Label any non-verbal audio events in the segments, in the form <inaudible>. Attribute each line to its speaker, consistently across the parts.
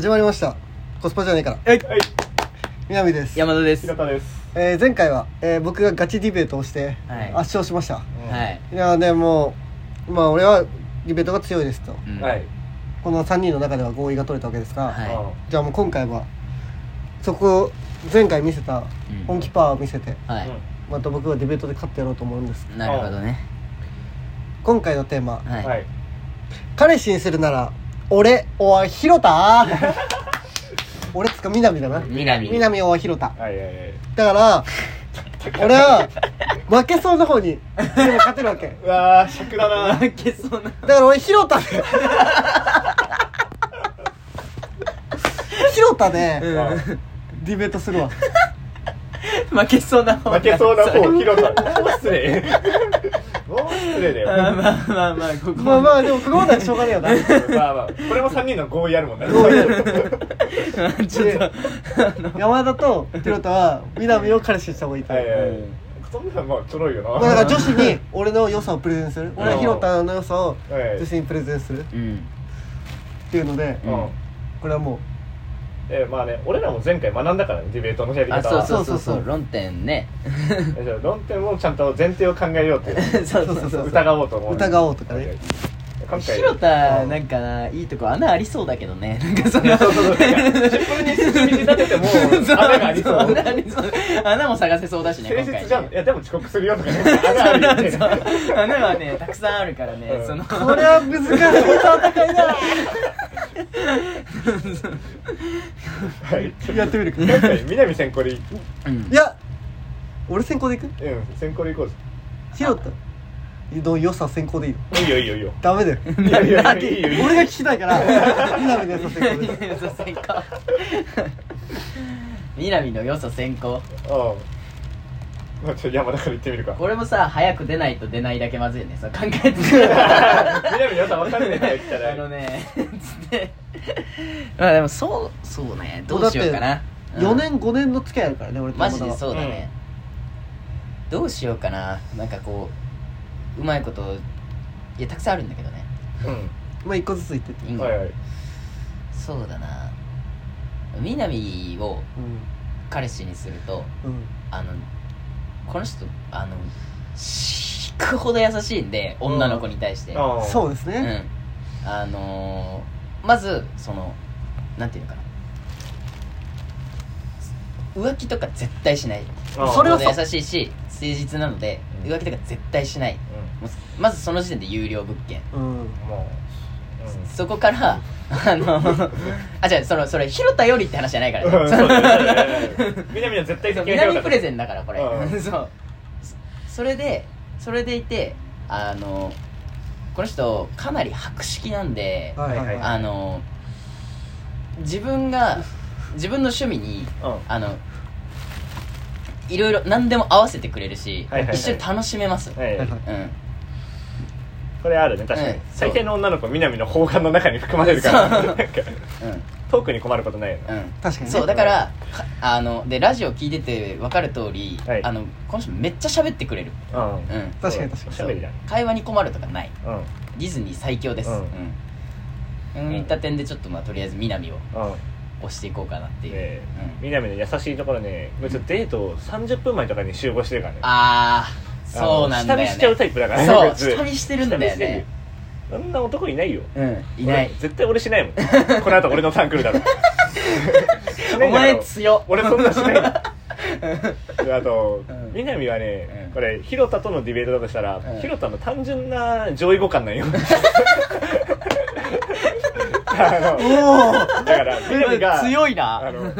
Speaker 1: 始まりました。コスパじゃねえから。
Speaker 2: はい。
Speaker 1: 南です、
Speaker 3: 山田です。
Speaker 2: 平田です。
Speaker 1: えー前回は、えー僕がガチディベートをして
Speaker 3: はい。
Speaker 1: 圧勝しました、
Speaker 3: はい。
Speaker 1: い、やでもまあ俺はディベートが強いですと、
Speaker 3: うん。
Speaker 2: はい。
Speaker 1: この3人の中では合意が取れたわけですが、
Speaker 3: は
Speaker 1: じゃあもう今回はそこを前回見せた
Speaker 3: うん。
Speaker 1: 本気パワーを見せて、
Speaker 3: はい。
Speaker 1: また僕はディベートで勝ってやろうと思うんです。
Speaker 3: なるほどね。
Speaker 1: 今回のテーマ、
Speaker 3: はい、
Speaker 2: はい。
Speaker 1: 彼氏にするなら俺おい広田？<laughs> 俺つか南だな。
Speaker 3: 南。
Speaker 1: 南おい広田。
Speaker 2: はいはいはい。
Speaker 1: だから俺は負けそうな方にでも勝てるわけ。<laughs>
Speaker 2: うわー尺だな。
Speaker 3: 負けそうな。
Speaker 1: だから俺広田で。<laughs> 広田で。ディベートするわ。
Speaker 3: 負けそうな方
Speaker 2: 負けそうな方
Speaker 3: それ
Speaker 2: 広田。もう失礼失礼だよ。
Speaker 3: あーまあまあまあここ
Speaker 1: まあまあでもここまではしょうがねえよな。
Speaker 2: まあまあこれも3人の合意あるもんね。
Speaker 3: ちょっとあの
Speaker 1: 山田と広田は南を彼氏にした方がいいと。思う
Speaker 2: はいはい。はいそんなのまあちょろいよな。
Speaker 1: まあだから女子に俺の良さをプレゼンする。俺は広田の良さを
Speaker 2: はい。
Speaker 1: 女子にプレゼンする。っ
Speaker 3: うん。
Speaker 1: ていうので
Speaker 2: うん。
Speaker 1: これはも
Speaker 2: えまあね俺らも前回学んだからねディベートのやり
Speaker 3: あ
Speaker 2: 方は。
Speaker 3: そうそうそう
Speaker 1: そう。そう
Speaker 3: 論点ね。<laughs>
Speaker 2: えじゃあ論点もちゃんと前提を考えようっていう。<laughs>
Speaker 3: そうそうそうそう。
Speaker 2: 疑おうと思う。
Speaker 1: 疑おうとかね。
Speaker 2: 今回。
Speaker 3: 広田
Speaker 2: うん
Speaker 3: なんかないいとこ穴ありそうだけどね。<laughs> なんかその
Speaker 2: そうそうそう。穴がありそう。
Speaker 3: 穴ありそう。穴も探せそうだしね
Speaker 2: 誠
Speaker 3: 今回
Speaker 2: 実じゃん。いやでも遅刻するよとかね。<laughs> 穴ある
Speaker 3: 穴はねたくさんあるからね、
Speaker 2: うん。
Speaker 3: その。
Speaker 1: うこれは難しい。戦いだ
Speaker 2: はい。
Speaker 1: やってみるか。
Speaker 2: 今回南先行でいい
Speaker 3: うん。
Speaker 1: いや俺先行でいく？
Speaker 2: うん先行で行こうぜ。
Speaker 1: 広田の良さ先行でいいの？
Speaker 2: いいよいいよいいよ。
Speaker 1: ダメだよ。
Speaker 2: いやいやいいよいいよ。
Speaker 1: 俺が聞きたいから。南の良さ先行です。
Speaker 3: そう先行南の良さ先行。
Speaker 2: うんまあちょっと山田から言ってみるか。
Speaker 3: これもさ早く出ないと出ないだけまずいよね。そう考えて。
Speaker 2: 南の良さ分かんねえんだよ来たら
Speaker 3: あのねつって。まあでもそうそうね。どうしようかな。
Speaker 1: 4年5年の付き合いあるからね俺と
Speaker 3: マジで
Speaker 1: う
Speaker 3: そうだね、どうしようかな。なんかこううまいこといやたくさんあるんだけどね。
Speaker 2: う
Speaker 1: まあ一個ずつ言ってって
Speaker 3: いい。ん
Speaker 2: ん。はいはい。
Speaker 3: そうだな。南を
Speaker 1: う
Speaker 3: 彼氏にすると
Speaker 1: んうん。
Speaker 3: あのこの人あの引くほど優しいんで女の子に対して、
Speaker 2: あ
Speaker 1: そうですね。
Speaker 3: うん。あのーまずそのなんていうのかな。浮気とか絶対しない。
Speaker 2: あ
Speaker 1: それはさ
Speaker 3: 優しいし誠実なので、
Speaker 2: うん
Speaker 3: 浮気とか絶対しない。もうまずその時点で有料物件。
Speaker 1: うん。
Speaker 2: もう
Speaker 3: そこからあの <laughs> あじゃあそのそれ広田よりって話じゃないから
Speaker 2: うん
Speaker 3: ね。<laughs>
Speaker 2: 南は絶対
Speaker 3: 南プレゼンだからこれ、
Speaker 2: うん
Speaker 3: そう。そそれでそれでいてあのこの人かなり博識なんで、
Speaker 1: はいはいはい。
Speaker 3: あの自分が自分の趣味に
Speaker 2: うん。
Speaker 3: あのいろいろ何でも合わせてくれるし、
Speaker 2: はいはいはい。
Speaker 3: 一緒に楽しめます、
Speaker 2: はい
Speaker 3: うん。
Speaker 2: これあるね確かに。
Speaker 3: うん。
Speaker 2: 最低の女の子南の方眼の中に含まれるから。
Speaker 3: そう。
Speaker 2: なんか
Speaker 3: うん。
Speaker 2: トークに困ることないよね。
Speaker 3: うん。
Speaker 1: 確かにね。
Speaker 3: そうだからかあのでラジオ聞いてて分かる通り、
Speaker 2: はい。
Speaker 3: あのこの人めっちゃ喋ってくれる、
Speaker 2: うん
Speaker 3: うん、
Speaker 1: 確かに確かに。
Speaker 2: しゃべりだ。ね
Speaker 3: 会話に困るとかない。
Speaker 2: うん。うん
Speaker 3: ディズニー最強です。
Speaker 2: う
Speaker 3: うん。ん、うん、いった点でちょっとまあとりあえず南を。
Speaker 2: うん
Speaker 3: 押していこうかなっていう、
Speaker 2: ね
Speaker 3: うん、
Speaker 2: 南の優しいところねもうちょっとデート30分前とかに集合してるからね。
Speaker 3: ああそうなんだよね。
Speaker 2: 下見しちゃうタイプだからね
Speaker 3: そう下見してるんだよね。
Speaker 2: そんな男いないよ。
Speaker 3: うんいない。
Speaker 2: 俺絶対俺しないもん。<laughs> この後俺のターン来るだろ。<laughs> し
Speaker 3: お前
Speaker 2: ろ
Speaker 3: 強っ。
Speaker 2: 俺そんなしない <laughs> あと、
Speaker 3: うん。
Speaker 2: 南はね、
Speaker 3: うん。
Speaker 2: これ広田とのディベートだとしたら、
Speaker 3: ん。
Speaker 2: 広田の単純な上位互換なんよだから南が
Speaker 3: 強いな
Speaker 2: あの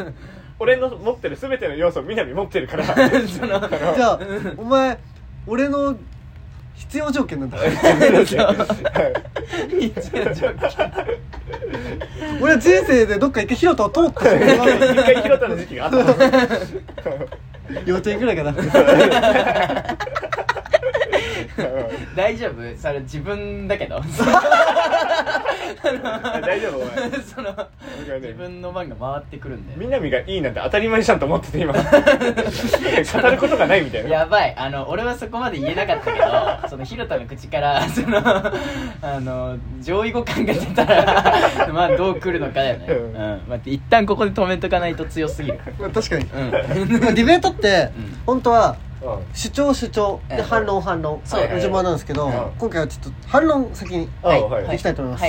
Speaker 2: 俺の持ってる全ての要素を南持ってるから。<laughs>
Speaker 1: じゃあお前俺の必要条件なんだ。<laughs> 俺は人生でどっか一回広田を通った。
Speaker 2: 一回広田の時期があった。<laughs>
Speaker 1: 幼稚園ぐらいかな。
Speaker 3: 大丈夫？それ自分だけど <laughs>
Speaker 2: 大丈夫お前。
Speaker 3: その自分の番が回ってくるんだよ。
Speaker 2: 南がいいなんて当たり前じゃんと思ってて今。<laughs> 語ることがないみたいな。
Speaker 3: やばい。あの俺はそこまで言えなかったけど <laughs> その広田の口からそのあの上位互換が出たらまあどう来るのかだよね。
Speaker 2: う
Speaker 3: うん。ん、待って一旦ここで止めとかないと強すぎる。
Speaker 1: まあ確かに。
Speaker 3: うん。
Speaker 1: まあディベートって
Speaker 3: うん。
Speaker 1: 本当は
Speaker 2: うん
Speaker 1: 主張主張。で
Speaker 3: うん
Speaker 1: 反論反論。
Speaker 3: そう
Speaker 1: の順番なんですけど
Speaker 2: うん。
Speaker 1: 今回はちょっと反論先に
Speaker 2: い。
Speaker 1: い。きたいと思います。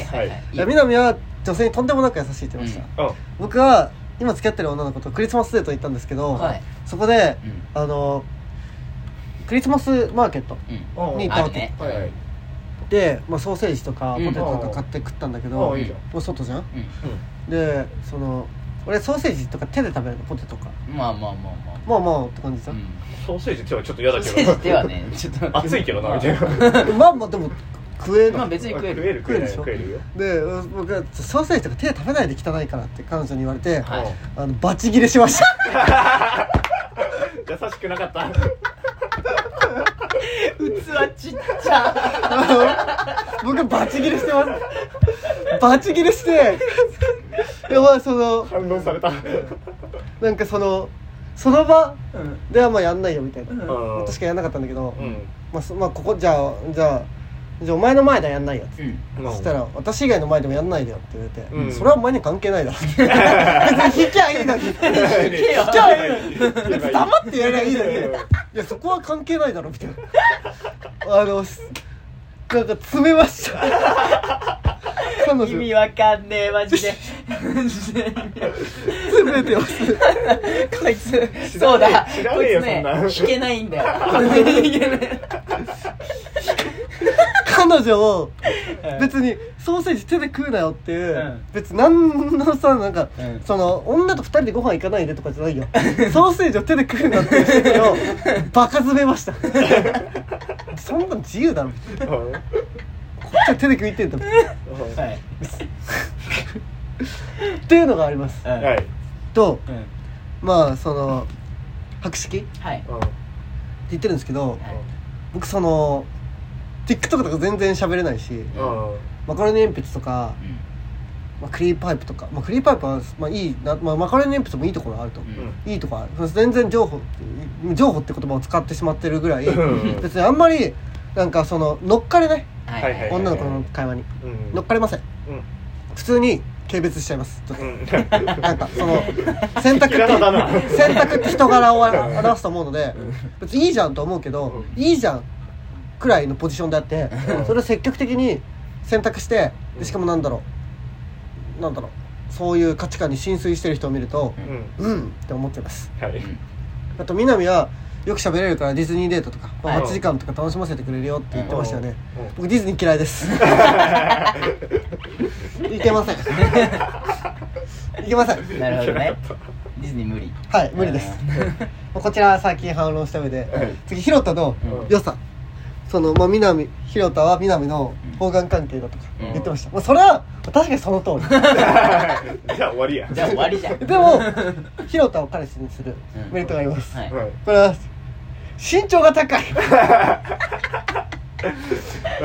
Speaker 1: 南は女性にとんでもなく優しいって言ってました、
Speaker 2: うん。
Speaker 1: 僕は今付き合ってる女の子とクリスマスデート行ったんですけど、
Speaker 3: はい。
Speaker 1: そこで、
Speaker 3: うん。
Speaker 1: あのクリスマスマーケットに行ったわけ、で、まあ、ソーセージとか
Speaker 3: うん
Speaker 1: ポテトとか買って食ったんだけど、もう外じゃん？
Speaker 3: う
Speaker 1: でその俺ソーセージとか手で食べるの？ポテトか。
Speaker 3: んまあまあまあまあ。
Speaker 1: まあまあって感じじゃ、
Speaker 3: うん。ん
Speaker 2: ソーセージってはちょっと嫌だ
Speaker 3: ソーセージ
Speaker 2: け
Speaker 3: ではねちょっと
Speaker 2: ど熱いけどなみたいな。<laughs>
Speaker 1: まあまあでも食える、
Speaker 3: まあ別に食える。
Speaker 2: 食える食えない
Speaker 1: 食
Speaker 2: 食えるよ。
Speaker 1: で僕はソーセージとか手で食べないで汚いからって彼女に言われて、
Speaker 3: はい。
Speaker 1: あのバチギレしました。
Speaker 2: 優しくなかった。
Speaker 3: 器ちっちゃ。<laughs>
Speaker 1: 僕バチギレしてます。バチギレしていやまあその
Speaker 2: 反論された。
Speaker 1: なんかそのその場
Speaker 3: うん。
Speaker 1: ではまあやんないよみたいな、
Speaker 2: うん。
Speaker 1: 確かやんなかったんだけど、
Speaker 2: うん。
Speaker 1: まあそまあ、ここじゃあじゃあじゃあお前の前ではやんないよ。って、
Speaker 3: うん
Speaker 2: うん
Speaker 1: そしたら私以外の前でもやんないでよって言われて、
Speaker 2: うん。
Speaker 1: それはお前に関係ないだろ <laughs> 引きゃいいのに。引きゃいいのに。黙ってやりゃいいのに。い
Speaker 2: うん。
Speaker 1: やそこは関係ないだろみたいな。あのすなんか詰めました。<laughs>
Speaker 3: 意味わかんねえマジで。
Speaker 1: 詰めてます。
Speaker 3: こいつ。そうだ
Speaker 2: 知らねえよ
Speaker 3: こいつね
Speaker 2: そんな。
Speaker 3: 弾けないんだよ。<laughs>
Speaker 1: 彼女を別にソーセージ手で食うなよっていう、
Speaker 3: うん。
Speaker 1: 別に何のさなんか、
Speaker 3: うん。
Speaker 1: その女と二人でご飯行かないでとかじゃないよ。ソーセージを手で食うなっていう指示をバカ詰めました。<laughs> そんなの自由だろ。
Speaker 2: うん
Speaker 1: こっちは手で食いてんだもん。っ
Speaker 3: はい。
Speaker 1: ていうのがあります。
Speaker 3: うん。
Speaker 2: はい。
Speaker 1: と
Speaker 3: うん。
Speaker 1: まあその博識？って
Speaker 3: はい
Speaker 1: 言ってるんですけど
Speaker 3: はい。
Speaker 1: 僕その TikTok とか全然喋れないし
Speaker 2: うん
Speaker 1: マカロニ鉛筆とか、まあ、クリーパイプとか、まあ、クリーパイプは、まあ、いいな、まあ、マカロニ鉛筆もいいところあると、
Speaker 3: うん。
Speaker 1: いいとこある。全然情報情報って言葉を使ってしまってるぐらい
Speaker 2: うん。
Speaker 1: 別にあんまりなんかその乗っかれない。
Speaker 3: はい
Speaker 2: はいはい。
Speaker 1: 女の子の会話に。
Speaker 2: うん。
Speaker 1: 乗っかれません。
Speaker 2: うん。
Speaker 1: 普通に軽蔑しちゃいます。ちょっと。
Speaker 2: うん。<laughs>
Speaker 1: なんかその選択って選択って人柄を表すと思うので別にいいじゃんと思うけど
Speaker 2: う
Speaker 1: いいじゃんくらいのポジションであって
Speaker 2: うん。
Speaker 1: それを積極的に選択してでしかもなんだろう。なんだろう。そういう価値観に浸水してる人を見ると
Speaker 2: うん。
Speaker 1: うん。って思っちゃいます。
Speaker 2: はい。<laughs>
Speaker 1: あと南はよく喋れるからディズニーデートとか、まあ、
Speaker 3: はい
Speaker 1: 8時間とか楽しませてくれるよって言ってましたよね
Speaker 2: うん。
Speaker 1: 僕ディズニー嫌いです。<laughs> いけません。<laughs> いけません。
Speaker 3: なるほどね。ディズニー無理。
Speaker 1: はい無理です。こちらは最近反論した上で、
Speaker 2: はい。
Speaker 1: 次広田の
Speaker 3: うん
Speaker 1: 良さ、そのまあ南広田は南の方眼関係だとか
Speaker 3: うん。
Speaker 1: 言ってました、まあ、それは確かにその通り。<laughs>
Speaker 2: じゃあ終わりや。
Speaker 3: じゃあ終わりじゃん。
Speaker 1: でも広田を彼氏にする
Speaker 3: うん。
Speaker 1: メリットがあります、
Speaker 3: はい。
Speaker 2: はい。
Speaker 1: これは身長が高 <laughs> い。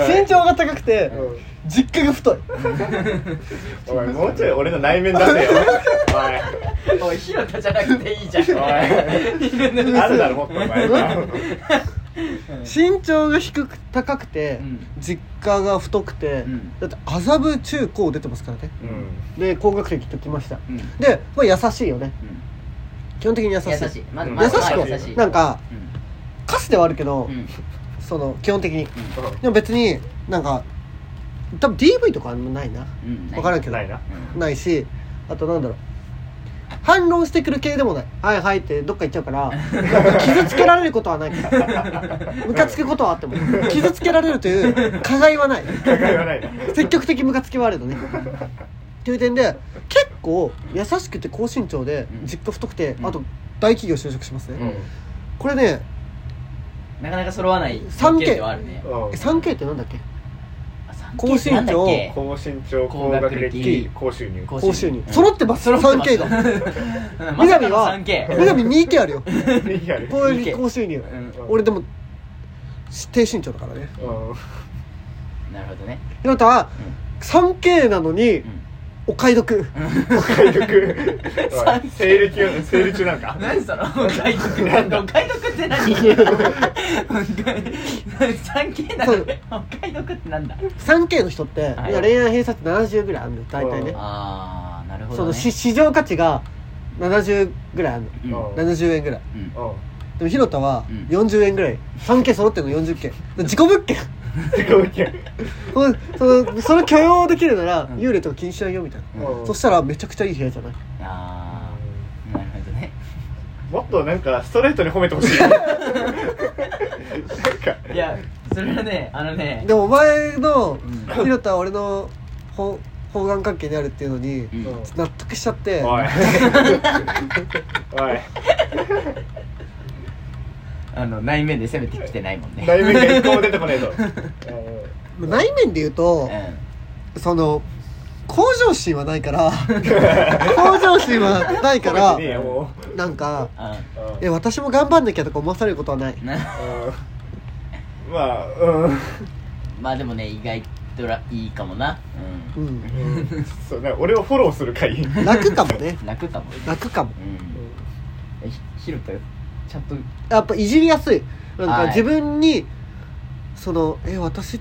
Speaker 1: 身長が高くて
Speaker 2: うん。
Speaker 1: 実家が太い。
Speaker 2: お前もうちょい俺の内面出せよ。
Speaker 3: おい。広田じゃなくていいじゃん。
Speaker 2: おい。お <laughs> いあるだろもっとお前
Speaker 1: 身長が低く高くて、
Speaker 3: うん。
Speaker 1: 実家が太くて、
Speaker 3: うん。
Speaker 1: だって麻布中高出てますからね。
Speaker 2: うん。
Speaker 1: で高学歴ときました、
Speaker 3: うん。
Speaker 1: で、まあ、優しいよね。基本的に優しい。
Speaker 3: 優しい。ま
Speaker 1: 優しく
Speaker 3: まず優しい。
Speaker 1: なんか
Speaker 3: うん。
Speaker 1: カスではあるけど、
Speaker 3: うん。
Speaker 1: その基本的に。
Speaker 3: うん。
Speaker 1: でも別になんか多分 DV とかあんまないな。
Speaker 3: うん。
Speaker 1: 分からんけど。
Speaker 2: ないな。
Speaker 1: ないしあとなんだろう反論してくる系でもない「はいはい」ってどっか行っちゃうから傷つけられることはないムカつくことはあっても。傷つけられるという加害はない。
Speaker 2: 考えはない。な
Speaker 1: 積極的ムカつきはあるのね。っていう点で結構優しくて高身長で
Speaker 3: うん
Speaker 1: 実家太くて、
Speaker 3: うん。
Speaker 1: あと大企業就職しますね、
Speaker 2: うん。
Speaker 1: これね
Speaker 3: なかなか揃わない
Speaker 1: 3K
Speaker 3: 条件ではあるね。
Speaker 2: うん。
Speaker 1: 3K ってなんだっけ？
Speaker 3: あ 3K
Speaker 1: 高身長
Speaker 2: 高身長高学歴高収入。
Speaker 3: 高
Speaker 1: 高収入。
Speaker 3: うん。
Speaker 1: 揃ってます。
Speaker 3: 揃ってます
Speaker 1: 3K が
Speaker 3: うん。まさかの
Speaker 1: 南は
Speaker 3: 3K
Speaker 1: 南 2K あるよ。高収入。
Speaker 3: うん。
Speaker 1: 俺でも低身長だからね。
Speaker 2: うん。
Speaker 3: なるほどね。
Speaker 1: ひろたは 3K なのに
Speaker 3: うん
Speaker 1: お買い得。
Speaker 2: お買い得。<laughs> おいセール中セール中なんか？
Speaker 3: 何その？お買い得。なんだお買い得って何？三 k なのにお買い得ってなんだ
Speaker 1: ？3K の人って、
Speaker 3: はい。
Speaker 1: 恋愛偏差値70ぐらいあるのよ大体ね。
Speaker 3: ああなるほど、ね、
Speaker 1: そのし市場価値が70ぐらいあるの。
Speaker 3: うん。
Speaker 2: うん。
Speaker 1: 70円ぐらい。
Speaker 3: うん。
Speaker 2: うん。
Speaker 1: でもひろたは
Speaker 3: うん。
Speaker 1: 40円ぐらい。3K 揃ってるの40件自己物件
Speaker 2: 自己物件
Speaker 1: そのそのそれ許容できるなら、
Speaker 3: うん。
Speaker 1: 幽霊とか気にしないよみたいな、
Speaker 2: うん。
Speaker 1: そしたらめちゃくちゃいい部屋じゃない？
Speaker 3: ああなるほどね。
Speaker 2: もっとなんかストレートに褒めてほしい。なんか。
Speaker 3: いやそれはねあのね
Speaker 1: でもお前の
Speaker 3: うん。
Speaker 1: ひろたは俺のほ方眼関係にあるっていうのに
Speaker 3: うん。
Speaker 1: 納得しちゃって。
Speaker 2: おい。<laughs> おい
Speaker 3: あの内面で攻めてきてないもんね。
Speaker 2: 内面が一個も出てこないと <laughs>
Speaker 1: 内面で言うと
Speaker 3: う
Speaker 1: その向上心はないから向上心はないか
Speaker 2: 褒
Speaker 1: らなんか
Speaker 3: んうん。
Speaker 1: 私も頑張んなきゃとか思わされることはない。
Speaker 3: な
Speaker 2: うん。まあうん。
Speaker 3: まあでもね意外とらいいかもな。う
Speaker 1: うん。
Speaker 2: うん。そうね俺をフォローする回。
Speaker 1: 楽かもね。
Speaker 3: ん <laughs> 楽かも。
Speaker 1: 楽かも。
Speaker 3: うん。えひひろたちゃんと。
Speaker 1: やっぱいじりやすい。なん
Speaker 3: はい。
Speaker 1: か自分にそのえ私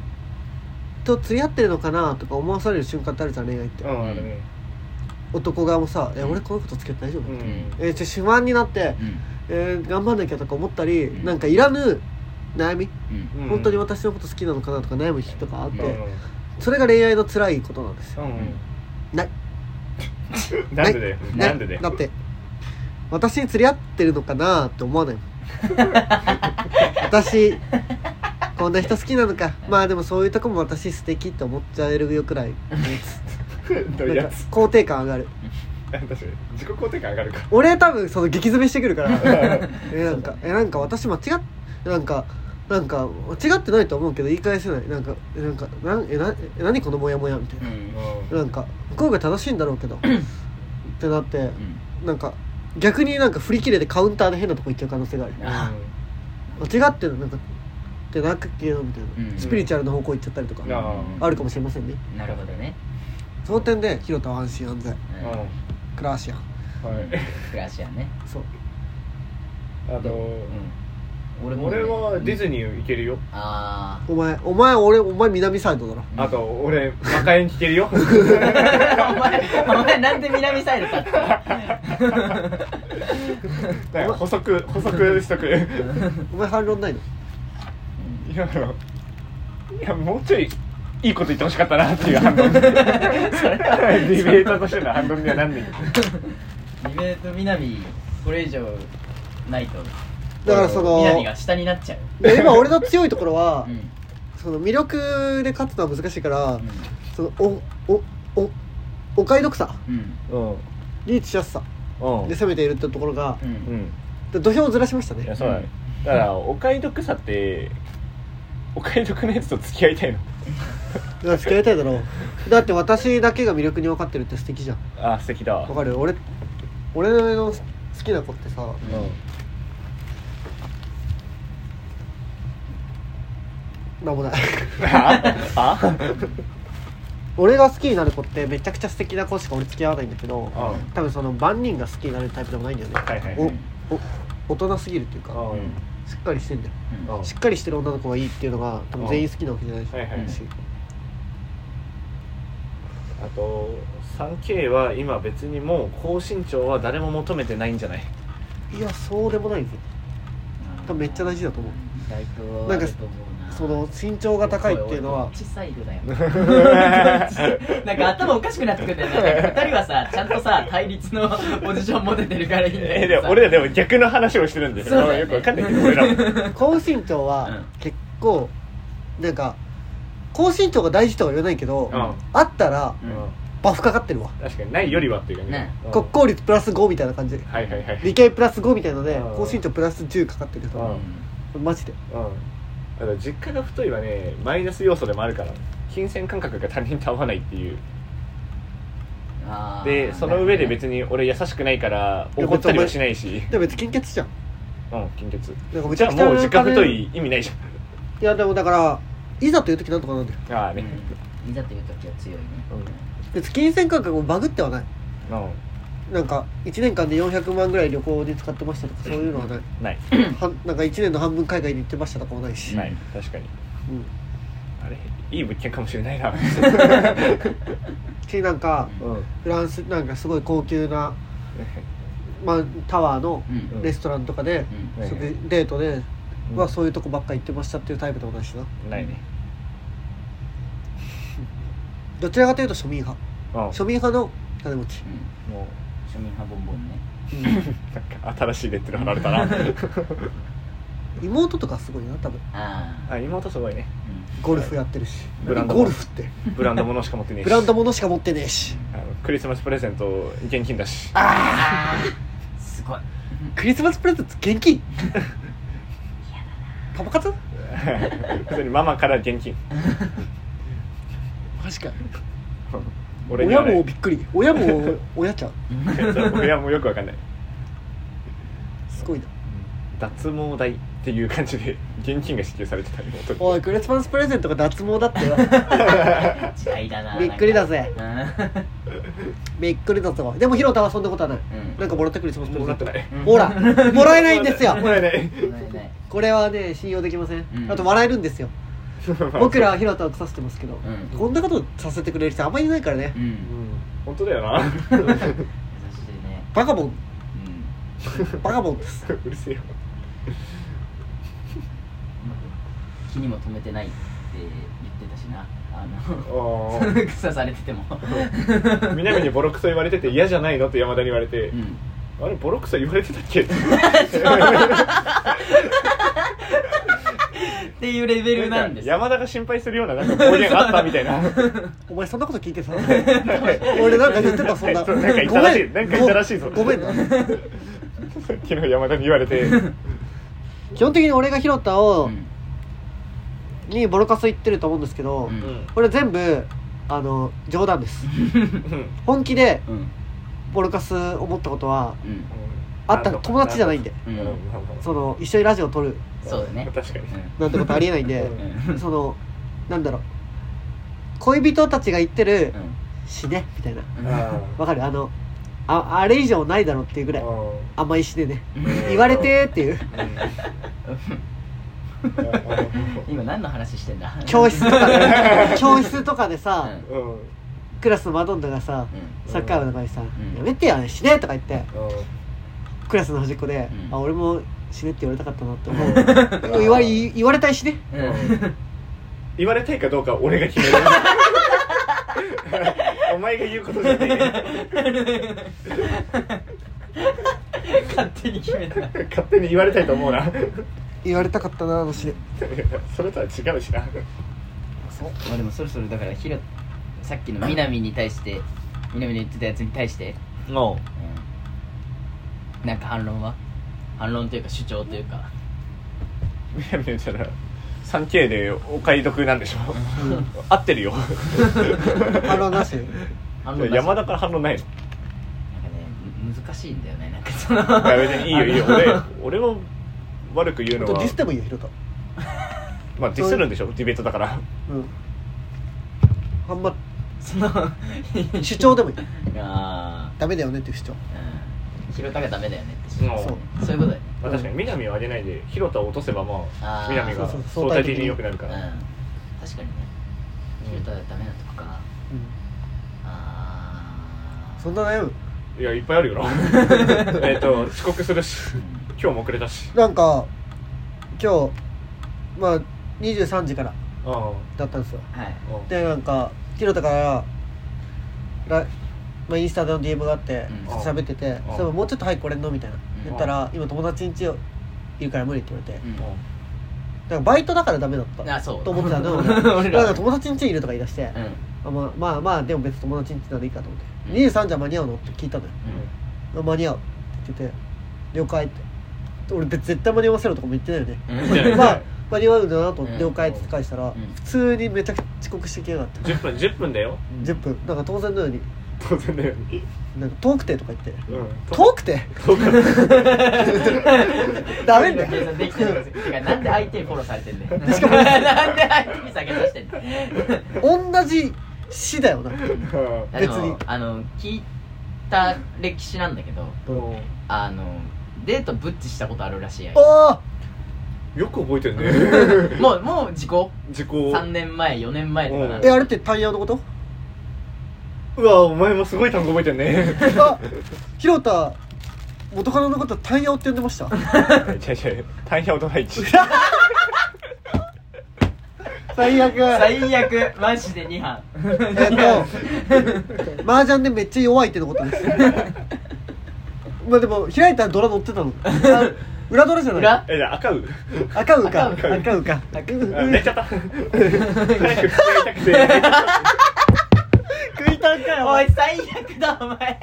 Speaker 1: と釣り合ってるのかなとか思わされる瞬間ってあるじゃん恋愛って、
Speaker 2: うんあるね。
Speaker 1: 男側もさ「え
Speaker 3: うん。
Speaker 1: 俺この子と付き合って大丈夫?
Speaker 2: うん。
Speaker 1: えちょ不安になって、
Speaker 3: うん。
Speaker 1: えー頑張んなきゃとか思ったり、
Speaker 3: うん。
Speaker 1: なんかいらぬ悩み、
Speaker 3: うん。
Speaker 2: うん
Speaker 1: 本当に私のこと好きなのかなとか悩む日とかあって、
Speaker 2: うん。
Speaker 1: それが恋愛の辛いことなんですよ、
Speaker 2: うん。
Speaker 1: ない。
Speaker 2: なんでだよ。
Speaker 1: ね
Speaker 2: なんでだよ。
Speaker 1: だって私に釣り合ってるのかなって思わないもん <laughs> 私こんな人好きなのか。まあでもそういうとこも私素敵って思っちゃえるよくらい。<laughs>
Speaker 2: どういう
Speaker 1: なんか肯定感上がる。
Speaker 2: 確かに。自己肯定感上がるか。
Speaker 1: 俺多分その激詰めしてくるから。<laughs> えなんかえなんか私間違っなんかなんか間違ってないと思うけど言い返せない。なんかえなんかなんえなえ何このモヤモヤみたいな、
Speaker 3: うん。
Speaker 1: なんか向こうが正しいんだろうけど。ってなって。
Speaker 3: うん。
Speaker 1: なんか逆になんか振り切れてカウンターで変なとこ行っちゃう可能性がある。
Speaker 3: あ
Speaker 1: 間違ってるなんかってなくけどみたいな、
Speaker 3: うん。
Speaker 1: スピリチュアルな方向行っちゃったりとか、
Speaker 2: あ
Speaker 1: あるかもしれませんね。
Speaker 3: なるほどね。
Speaker 1: その点で広田は安心安全。
Speaker 3: うん。
Speaker 1: クラーシアン。
Speaker 2: はい。
Speaker 3: クラシアンね。
Speaker 1: そう。
Speaker 2: あと
Speaker 3: うん俺もね。
Speaker 2: 俺はディズニー行けるよ。
Speaker 3: あ
Speaker 1: お前お前俺お前南サイドだろ。
Speaker 3: うん。
Speaker 2: あと俺魔界に聞けるよ。
Speaker 3: あ <laughs> お前お前なんで南サイド立って。
Speaker 2: だから補足補足しとくい
Speaker 1: お前反論ないの？
Speaker 2: やあのいやもうちょいいいこと言ってほしかったなっていう反論。ディベーターとしての反論にはなんねん。けど
Speaker 3: リベート南これ以上ないと
Speaker 1: だからその
Speaker 3: 南が下になっちゃう。
Speaker 1: で今俺の強いところは、
Speaker 3: うん。
Speaker 1: その魅力で勝つのは難しいから、
Speaker 3: うん。
Speaker 1: そのおおおお買い得さ
Speaker 3: うん。
Speaker 2: うん。
Speaker 1: リーチしやすさ
Speaker 2: うん。
Speaker 1: で攻めているってところが
Speaker 3: う、ん。
Speaker 2: うん
Speaker 1: で土俵をずらしましたね。
Speaker 2: いやそうだね。だからお買い得さってお買い得のやつと付き合いたいの。
Speaker 1: だから付き合いたいだろう。だって私だけが魅力に分かってるって素敵じゃん。
Speaker 2: あ素敵だ。わ
Speaker 1: わかる。俺俺の好きな子ってさ
Speaker 2: うん
Speaker 1: なんもない俺が好きになる子ってめちゃくちゃ素敵な子しか俺付き合わないんだけど
Speaker 2: あ。
Speaker 1: 多分その万人が好きになるタイプでもないんだよね、
Speaker 2: はいはい
Speaker 1: おお大人すぎるっていうか
Speaker 2: うん。
Speaker 1: しっかりしてんだよ。
Speaker 3: うん。
Speaker 2: うん
Speaker 1: しっかりしてる女の子がいいっていうのが多分全員好きなわけじゃないし、
Speaker 2: はいはい
Speaker 1: し
Speaker 2: あと 3K は今別にもう高身長は誰も求めてないんじゃない？
Speaker 1: いやそうでもないんですよ。多分めっちゃ大事だと思う。なんかその身長が高いっていうのは。
Speaker 3: 小さいだよ。<laughs> <laughs> なんか頭おかしくなってくるんだよね。なんか二人はさちゃんとさ対立のポジション持ててるからいいんだ
Speaker 2: え
Speaker 3: けどさ
Speaker 2: でも俺らでも逆の話をしてるんです
Speaker 3: よ。ね。
Speaker 2: よくわかんないけど俺らも。<laughs>
Speaker 1: 高身長は
Speaker 3: うん。
Speaker 1: 結構なんか高身長が大事とは言わないけど、
Speaker 2: うん。
Speaker 1: あったら
Speaker 3: うん。
Speaker 1: バフかかってるわ。
Speaker 2: 確かにないよりはっていうかね。
Speaker 3: ね。
Speaker 2: うん。
Speaker 1: 国公立プラス5みたいな感じ。で
Speaker 2: はいはいはい。
Speaker 1: 理系プラス5みたいので
Speaker 2: うん。
Speaker 1: 高身長プラス10かかってると。
Speaker 2: うん。
Speaker 1: マジで。
Speaker 2: うんだから実家が太いはねマイナス要素でもあるから金銭感覚が他人と合わないっていう。でその上で別に俺優しくないから怒ったりはしないし。
Speaker 1: でも別に金欠じゃん。
Speaker 2: うん金欠じゃあもう実家太い意味ないじ
Speaker 1: いやでもだからいざという時なんとかなんだよ。
Speaker 2: ゃんああね。
Speaker 3: うん。いざという時は強いね。
Speaker 1: 別に金銭感覚もバグってはない。
Speaker 2: うん
Speaker 1: なんか1年間で400万ぐらい旅行に使ってましたとかそういうのはない？
Speaker 2: ない。
Speaker 1: はなんか1年の半分海外に行ってましたとかもないし、
Speaker 2: ない確かに。
Speaker 1: うん、
Speaker 2: あれいい物件かもしれないな。<laughs>
Speaker 1: しなんか
Speaker 2: うん。
Speaker 1: フランスなんかすごい高級な、<laughs> まあ、タワーの
Speaker 3: うん。
Speaker 1: レストランとかで、
Speaker 3: うん。
Speaker 1: それでデートで、
Speaker 2: うん。
Speaker 1: はそういうとこばっか行ってましたっていうタイプでもないしな。
Speaker 2: ないね。<laughs>
Speaker 1: どちらかというと庶民派。
Speaker 2: うん
Speaker 1: 庶民派の金持ち、
Speaker 3: うん。
Speaker 2: も
Speaker 3: 庶民派ボンボンね。
Speaker 1: うん。
Speaker 2: う <laughs> なんか新しいレッテル貼られたな。<laughs>
Speaker 1: 妹とかすごいな多分。
Speaker 3: ああ
Speaker 2: あ妹すごいね。
Speaker 1: ゴルフやってるし。
Speaker 2: ブランド
Speaker 1: ゴルフって。
Speaker 2: ブランド物しか持ってねえし。
Speaker 1: ブランド物しか持ってねえし。
Speaker 2: あのクリスマスプレゼント現金だし。
Speaker 3: ああすごい。
Speaker 1: クリスマスプレゼント現金？パパ活？<laughs>
Speaker 2: 普通にママから現金。
Speaker 1: マジか。親
Speaker 2: 俺にはね。
Speaker 1: もびっくり。親も <laughs> 親ちゃう。
Speaker 2: 親もよくわかんない。
Speaker 1: すごいな。
Speaker 2: 脱毛代っていう感じで現金が支給されてた妹に。
Speaker 1: おいクリスマスプレゼントが脱毛だってよ。<laughs>
Speaker 3: 違いだな
Speaker 1: びっくりだぜ。
Speaker 3: なんか。
Speaker 1: びっくりだぞでもヒロタはそんなことはない、
Speaker 3: うん。
Speaker 1: なんかもらったクリスマスプレゼント。
Speaker 2: もらってない
Speaker 1: ほら <laughs> もらえないんですよ。
Speaker 2: もらえない。
Speaker 1: これはね信用できません、
Speaker 3: うん。
Speaker 1: あと笑えるんですよ <laughs> 僕らはヒロタを腐してますけど、
Speaker 3: うん。
Speaker 1: こんなことさせてくれる人あんまりいないからね。
Speaker 3: うん。
Speaker 2: うん。本当だよな。
Speaker 3: 優しいね。
Speaker 1: バカボン。
Speaker 3: うん。
Speaker 1: バカボンです。
Speaker 2: うるせえよ。
Speaker 3: 気にも留めてないって言ってたしな。あの
Speaker 2: あー。<laughs>
Speaker 3: 草されてても。
Speaker 2: 南にボロクソ言われてて嫌じゃないの？って山田に言われて、
Speaker 3: うん。
Speaker 2: あれボロクソ言われてたっけ？<laughs>
Speaker 3: っていうレベルなんです。よ
Speaker 2: 山田が心配するようななんか暴言あったみたいな。<laughs>
Speaker 1: お前そんなこと聞いてさ。<laughs> 俺なんか言ってたそんな。<laughs>
Speaker 2: なんか言ったらしい。なんか言ったらしいぞ。
Speaker 1: ごめん。ごめんな。
Speaker 2: 昨日山田に言われて。
Speaker 1: 基本的に俺がヒロタを、
Speaker 3: うん。
Speaker 1: にボロカス言ってると思うんですけど、
Speaker 3: うん。
Speaker 1: これ全部あの冗談です。本気で
Speaker 3: うん。
Speaker 1: ボロカス思ったことは
Speaker 3: うん
Speaker 1: あった友達じゃないんで。
Speaker 3: うん。
Speaker 1: その一緒にラジオ撮る。
Speaker 3: そうだね。
Speaker 2: 確かに。
Speaker 1: なんてことありえないんで。
Speaker 3: うん。
Speaker 1: そのなんだろう。恋人たちが言ってる
Speaker 3: うん「
Speaker 1: 死ね」みたいな。
Speaker 2: あ
Speaker 1: わかる？あのああれ以上ないだろっていうぐらい。
Speaker 2: あ
Speaker 1: 甘い死ねね。
Speaker 3: うん。
Speaker 1: 言われてーっていう。
Speaker 3: 今何の話してんだ？
Speaker 1: 教室とかで <laughs> 教室とかでさ、
Speaker 3: うん。
Speaker 2: うん。
Speaker 1: クラスのマドンナがさ、
Speaker 3: うん。
Speaker 1: サッカー部の中にさ「
Speaker 3: ん。
Speaker 1: やめてよ死ね」とか言って。
Speaker 2: う
Speaker 1: クラスの端っこで「
Speaker 3: うん。
Speaker 1: あ俺も死ね」って言われたかったなって思う。<laughs> 言われ言われたいしね。
Speaker 3: うん。<laughs>
Speaker 2: 言われたいかどうかは俺が決める。<laughs> お前が言うことじゃねえ。
Speaker 3: 勝手に決めた。
Speaker 2: 勝手に言われたいと思うな。
Speaker 1: 言われたかったなあの死ね
Speaker 2: それとは違うしな。
Speaker 3: まあでもそろそろだからひろさっきの南に対して南の言ってたやつに対して、
Speaker 2: も
Speaker 3: う。ん、なんか反論は？反論というか主張というか。
Speaker 2: うみやみやったら 3K でお買い得なんでしょ。合ってるよ。
Speaker 1: 反論なし。
Speaker 3: 反論なし。
Speaker 2: 山田から反論ないの。
Speaker 3: なんかねむ難しいんだよね。なんかその
Speaker 2: いや別にいいよいいよ。俺俺を悪く言うのは。
Speaker 1: ディスってもいいよヒロタ
Speaker 2: まあディスるんでしょディベートだから。
Speaker 1: うん。あんま
Speaker 3: その
Speaker 1: 主張でもいい。<laughs>
Speaker 3: あ
Speaker 1: ダメだよねっていう主張。
Speaker 3: あうん広田がダメだよねって。
Speaker 2: うん
Speaker 1: そう。
Speaker 3: そういうことだよ。ね
Speaker 2: まあ、確かに南を上げないで広田を落とせばまあ南が相対的に良くなるから、
Speaker 3: うん。確かにね。広田がダメなとこか。
Speaker 1: うん。
Speaker 3: あ
Speaker 1: そんな悩む？
Speaker 2: いやいっぱいあるよな。<laughs> えっと遅刻するし今日も遅れたし。
Speaker 1: なんか今日まあ23時から
Speaker 2: ああ
Speaker 1: だったんですよ。
Speaker 3: あはい。
Speaker 1: でなんかヒロタからら、まあ、インスタでの DM があって
Speaker 3: うん。
Speaker 1: 喋ってて「
Speaker 2: うん。
Speaker 1: そういえばもうちょっと早く来れんの?」みたいな。
Speaker 3: うん。
Speaker 1: 言ったら「今友達ん家いるから無理」って言われて。
Speaker 3: うん。
Speaker 1: なんかバイトだからダメだった。
Speaker 3: あそう。
Speaker 1: と思ってたの。<laughs>
Speaker 3: 俺ら
Speaker 1: なんか友達ん家いるとか言い出して、
Speaker 3: うん。
Speaker 1: あまあまあまあでも別に友達ん家なんでいいかと思って「
Speaker 3: うん。
Speaker 1: 23じゃ間に合うの?」って聞いたのよ。
Speaker 3: う
Speaker 1: あ間に合うって言ってて「了解」って。俺別に絶対間に合わせろとかも言ってないよね。まあ間に合うんだなと思って
Speaker 3: うん。
Speaker 1: 了解って返したら、
Speaker 3: ん。
Speaker 1: 普通にめちゃくちゃ遅刻してきやがって、
Speaker 2: 10分10分だよ。
Speaker 1: 10分。なんか当然のように
Speaker 2: 当然だよね。
Speaker 1: なんか遠くてとか言って。
Speaker 2: うん。
Speaker 1: 遠くて？
Speaker 2: 遠く
Speaker 1: ダメだよ。
Speaker 3: 計算できてるてかなんで相手にフォローされてんねん。しかもなんで相手に下げさせて。んねん。
Speaker 1: 同じ市だよな別に。
Speaker 3: あの聞いた歴史なんだけど
Speaker 2: うん。
Speaker 3: あのデートブッチしたことあるらしいやん
Speaker 1: おー！
Speaker 2: よく覚えてるね。<laughs>
Speaker 3: もうもう時効？
Speaker 2: 時効。
Speaker 3: 3年前4年前とかな。ん。
Speaker 1: えあれってタイヤのこと？
Speaker 2: うわお前もすごい単語覚えてるね。
Speaker 1: あ広田元カノのことタイヤって呼んでました。
Speaker 2: 違う違うタイヤオドライチ。
Speaker 1: 最悪。
Speaker 3: 最悪マジで2班。
Speaker 1: えっと麻雀でめっちゃ弱いってのことです。まあでも開いたらドラ乗ってたの。あ裏ドラじゃない？
Speaker 3: 裏？
Speaker 2: えじゃあ赤う。
Speaker 1: 赤うか。
Speaker 3: 赤う
Speaker 1: 赤うか。
Speaker 2: ちゃった。早く付き合いたく。て
Speaker 1: かよ
Speaker 3: おい最悪だお前。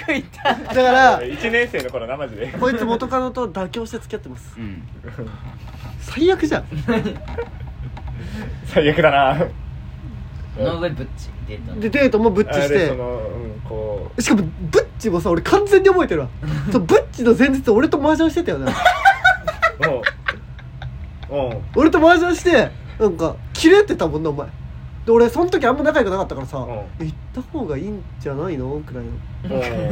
Speaker 3: 食いた
Speaker 1: だから
Speaker 2: 1年生の頃なマジで。
Speaker 1: こいつ元カノと妥協して付き合ってます。
Speaker 3: うん。
Speaker 1: 最悪じゃん。
Speaker 2: 最悪だな。
Speaker 3: の上ブッチデート
Speaker 1: でデートもブッチして。
Speaker 2: あれそのうんこ
Speaker 1: しかもブッチもさ俺完全に覚えてるわ。<laughs> そうブッチの前日俺と麻雀してたよね
Speaker 2: うう。んう。ん
Speaker 1: 俺と麻雀してなんかキレてたもんなお前で俺その時あんま仲良くなかったからさ、行った方がいいんじゃないの？くらいの。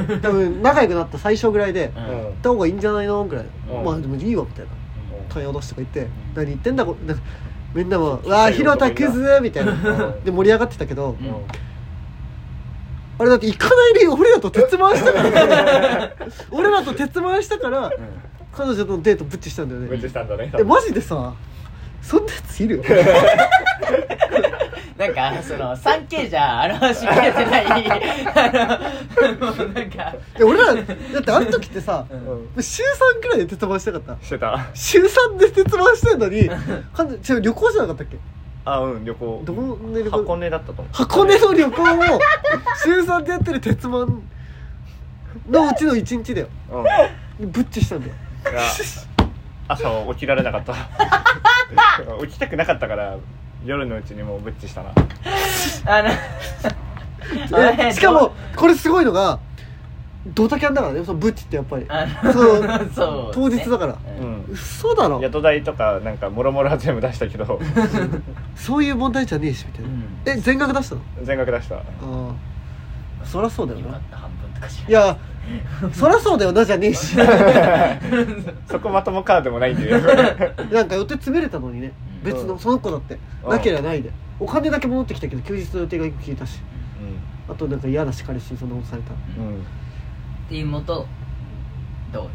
Speaker 2: うん。<laughs>
Speaker 1: 多分仲良くなった最初ぐらいで、
Speaker 3: うん。
Speaker 1: 行った方がいいんじゃないの？ぐらい。の、
Speaker 2: うん。
Speaker 1: まあでもいいわみたいな。タイヤ出しとか言って、
Speaker 3: ん。
Speaker 1: 何言ってんだこなんかみんなも「うわあ広田クズ!」みたいな、
Speaker 2: ん。
Speaker 1: で盛り上がってたけど、
Speaker 3: うん。
Speaker 1: あれだって行かない理由俺らと鉄腕したから <laughs> 俺らと鉄腕したから、彼女とのデートブッチしたんだよ
Speaker 2: めっちしたんだね。
Speaker 1: えマジでさそんなやついる？<laughs>
Speaker 3: なんかその 3K じゃ表しきれてないあのもうなんか。
Speaker 1: え俺らだってあの時ってさ
Speaker 2: うん。
Speaker 1: 週3くらいで鉄腕したかった？
Speaker 2: してた。
Speaker 1: 週3で鉄腕してんのにかん。違う旅行じゃなかったっけ？
Speaker 2: あうん旅行。
Speaker 1: どこで旅行？
Speaker 2: 箱根だったと思う。
Speaker 1: 箱根の旅行を週3でやってる鉄腕のうちの1日だよ。
Speaker 2: うん。
Speaker 1: ブッチしたんだよ。
Speaker 2: 朝起きられなかった。<laughs> 起きたくなかったから夜のうちにもうブッチしたな。
Speaker 3: あの
Speaker 1: えしかもこれすごいのがドタキャンだからね。そのブッチってやっぱり。
Speaker 3: あ
Speaker 1: そう。<laughs>
Speaker 3: そう
Speaker 1: 当日だから。
Speaker 3: う
Speaker 2: うん。ん
Speaker 1: 嘘だろ。
Speaker 2: 宿代とかなんかもろもろは全部出したけど。<laughs>
Speaker 1: そういう問題じゃねえしみたいな、
Speaker 3: うん。
Speaker 1: え全額出したの？
Speaker 2: 全額出した。
Speaker 1: ああそりゃそうだよな。
Speaker 3: 半分とかし
Speaker 1: いやそりゃそうだよなじゃねえし。<laughs>
Speaker 2: そこまともカードもないんで
Speaker 1: なんか予定詰めれたのにね別の、その子だって。なけりゃないで。お金だけ戻ってきたけど休日の予定が1個消えたし。あとなんか嫌だし彼氏にそんなことされた
Speaker 2: うん。
Speaker 3: っていうもとどう？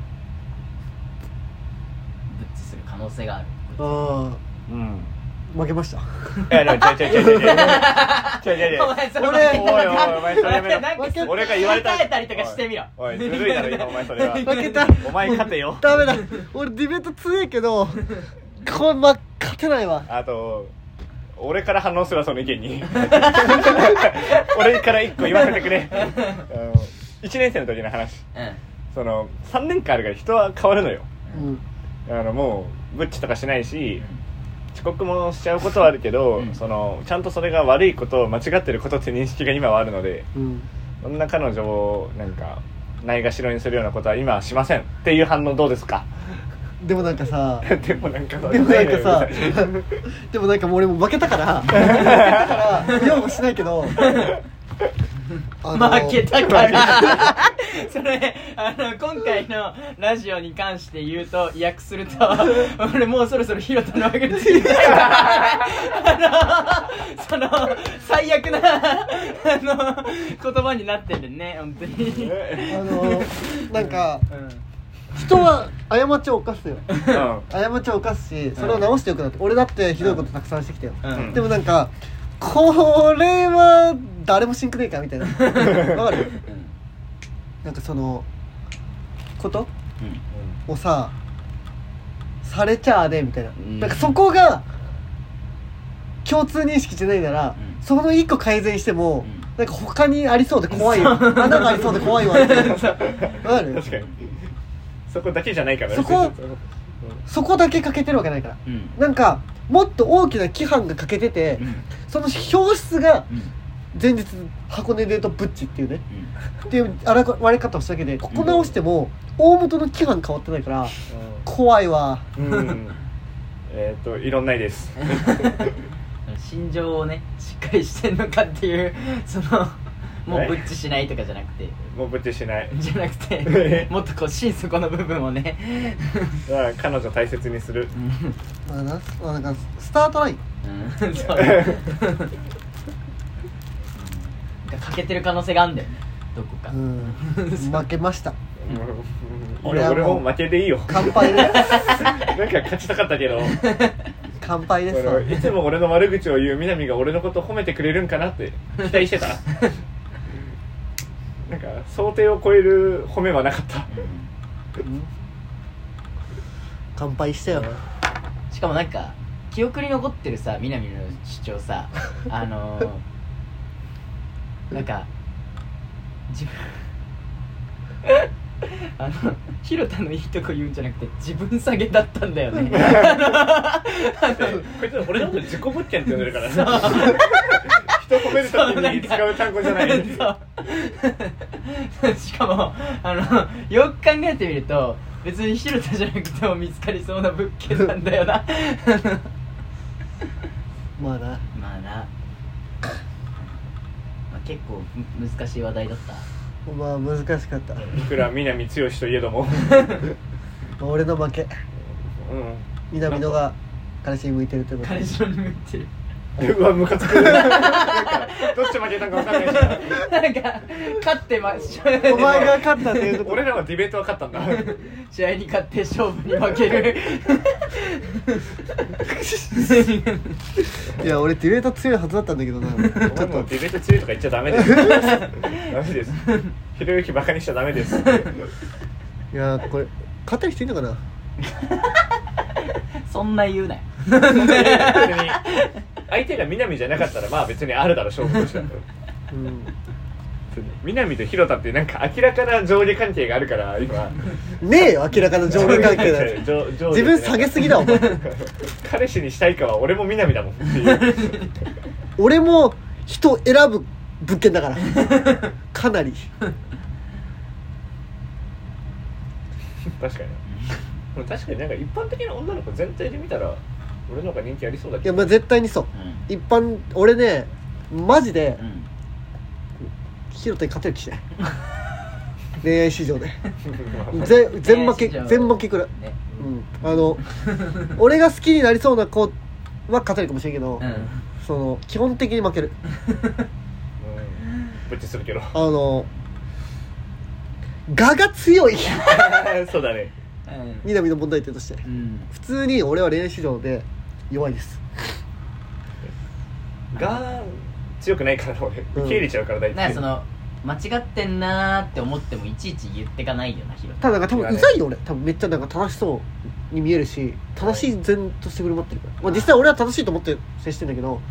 Speaker 3: ブッチする可能性がある。
Speaker 1: あ
Speaker 2: うん。
Speaker 1: 負けました。
Speaker 2: いやちいちょちょ
Speaker 3: いちそれ
Speaker 1: 俺
Speaker 2: おお前それやめろ。俺が言われた。
Speaker 3: えたりとかしてみろ。
Speaker 2: おいずるいだろ今お前それは。<laughs>
Speaker 1: 負けた。
Speaker 2: お前勝てよ。
Speaker 1: ダメだ。俺ディベート強えけどこれ、ま、勝てないわ。
Speaker 2: あと俺から反応するわその意見に。<laughs> 俺から一個言わせてくれ。あの1年生の時の話。
Speaker 3: うん。
Speaker 2: その3年間あるから人は変わるのよ。
Speaker 1: うん。
Speaker 2: あのもうブッチとかしないし遅刻もしちゃうことはあるけど、
Speaker 3: うん。
Speaker 2: そのちゃんとそれが悪いこと間違ってることって認識が今はあるので
Speaker 1: うん。
Speaker 2: そんな彼女をなんかないがしろにするようなことは今はしません。っていう反応どうですか？
Speaker 1: でもなんかさ <laughs>
Speaker 2: でもなんか
Speaker 1: でもなんかさ <laughs> でもなんかもう俺も負けたから <laughs> 負けたから擁護しないけど
Speaker 3: 負けたから。それあの今回のラジオに関して言うと訳すると俺もうそろそろヒロトの悪口言いたいあのその最悪なあの言葉になってるね本当に。
Speaker 1: あのなんか
Speaker 3: うん
Speaker 1: 人は過ちを犯すよ。
Speaker 2: うん。
Speaker 1: 過ちを犯すしそれを直してよくなって俺だってひどいことたくさんしてきたよ、
Speaker 3: うん。
Speaker 1: でもなんかこれは誰もしんくねえかみたいな。わかる？なんかそのこと？をさされちゃあねみたいな、
Speaker 3: うん。
Speaker 1: なんかそこが共通認識じゃないなら、
Speaker 3: うん。
Speaker 1: その一個改善しても、
Speaker 3: うん。
Speaker 1: なんか他にありそうで怖いよ穴がありそうで怖いわ。みたいなわかる？
Speaker 2: 確かにそこだけじゃないから。ね
Speaker 1: そこそこだけ欠けてるわけないから。
Speaker 3: うん。
Speaker 1: なんかもっと大きな規範が欠けてて、
Speaker 3: うん。
Speaker 1: その表出が
Speaker 3: うん。
Speaker 1: 前日箱根デートブッチっていうね。っていう荒割れ方をしただけでここ直しても大元の規範変わってないから怖いわ。
Speaker 2: うん、う <laughs> んえっ、といろんないです。<laughs>
Speaker 3: 心情をねしっかりしてんのかっていうそのもうブッチしないとかじゃなくて。
Speaker 2: もうぶっちしない。
Speaker 3: じゃなくて <laughs> もっとこう心底の部分をね。
Speaker 2: まあ彼女大切にする。
Speaker 3: うん。
Speaker 1: まあなまあなんかスタートライン。
Speaker 3: うん。<laughs> そう欠けてる可能性があるんだよね。どこか。
Speaker 1: うん。<laughs> 負けました。
Speaker 2: 俺
Speaker 1: 俺はも
Speaker 2: 負けでいいよ。
Speaker 1: 乾杯です。
Speaker 2: なんか勝ちたかったけど。
Speaker 1: 乾杯です。
Speaker 2: いつも俺の悪口を言う南が俺のこと褒めてくれるんかなって期待してたなんか想定を超える褒めはなかった。
Speaker 1: うん。乾杯したよ
Speaker 3: しかもなんか記憶に残ってるさ南の主張さあのー、<laughs> なんか自分 <laughs> あの広田のいいとこ言うんじゃなくて自分下げだったんだよね。あ <laughs>
Speaker 2: こいつ俺のこと自己物件って呼んでるからさ人褒めるときに使う単語じゃない
Speaker 3: そう <laughs> しかもあのよく考えてみると別に広田じゃなくても見つかりそうな物件なんだよな。<laughs>
Speaker 1: まあな
Speaker 3: まあな、まあ、結構む難しい話題だった。
Speaker 1: まあ難しかった、ま
Speaker 2: いくら南剛といえども。<laughs>
Speaker 1: あ、俺の負け。
Speaker 2: うん。
Speaker 1: 南野が彼氏に向いてるということで。
Speaker 3: 彼氏に向いてる
Speaker 2: うわムカつく。なんかどっち負けたか分かんないし。
Speaker 3: なんか勝ってま
Speaker 1: お前が勝ったっていうこと
Speaker 2: 俺らはディベートは勝ったんだ。
Speaker 3: 試合に勝って勝負に負ける。
Speaker 1: いや俺ディベート強いはずだったんだけどな。ちょっと
Speaker 2: ディベート強いとか言っちゃダメです。ダメです。ひろゆきバカにしちゃダメです。
Speaker 1: いやこれ勝てる人いるのかな？
Speaker 3: そんな言うなよ
Speaker 2: 相手が南じゃなかったらまあ別にあるだろ勝負としては。
Speaker 1: うん。
Speaker 2: 南と広田ってなんか明らかな上下関係があるから今。
Speaker 1: ねえよ明らかな上下関係だ。<laughs> 自分下げすぎだお前。
Speaker 2: 彼氏にしたいかは俺も南だもんっていう。<laughs>
Speaker 1: 俺も人選ぶ物件だから。かなり。
Speaker 2: 確かに。確かになんか一般的な女の子全体で見たら俺の方が人気ありそうだけど。
Speaker 1: いやまあ絶対にそう。一般俺ねマジで
Speaker 3: うん。
Speaker 1: ヒロトに勝てる気しない。<laughs> 恋愛市場で。<laughs> ぜ全負け
Speaker 3: 恋愛市場。
Speaker 1: 全負けくらい、
Speaker 3: ね。
Speaker 1: うん、あの俺が好きになりそうな子は勝てるかもしれんけど、
Speaker 3: うん。
Speaker 1: その基本的に負ける。
Speaker 2: うん。ぶっちするけど。
Speaker 1: あの我が強い。<laughs>
Speaker 2: そうだね。
Speaker 3: うん。
Speaker 1: 南の問題点として。
Speaker 3: うん。
Speaker 1: 普通に俺は恋愛市場で弱いです。
Speaker 2: が強くないから俺。
Speaker 1: うん。
Speaker 2: 受け入れちゃうから大体。
Speaker 3: なんかその間違ってんなーって思ってもいちいち言ってかないよなヒロ
Speaker 1: ただなんか多分うざいよ俺。多分めっちゃなんか正しそうに見えるし正しい善として振る舞ってるから、まあ、実際俺は正しいと思って接してんだけど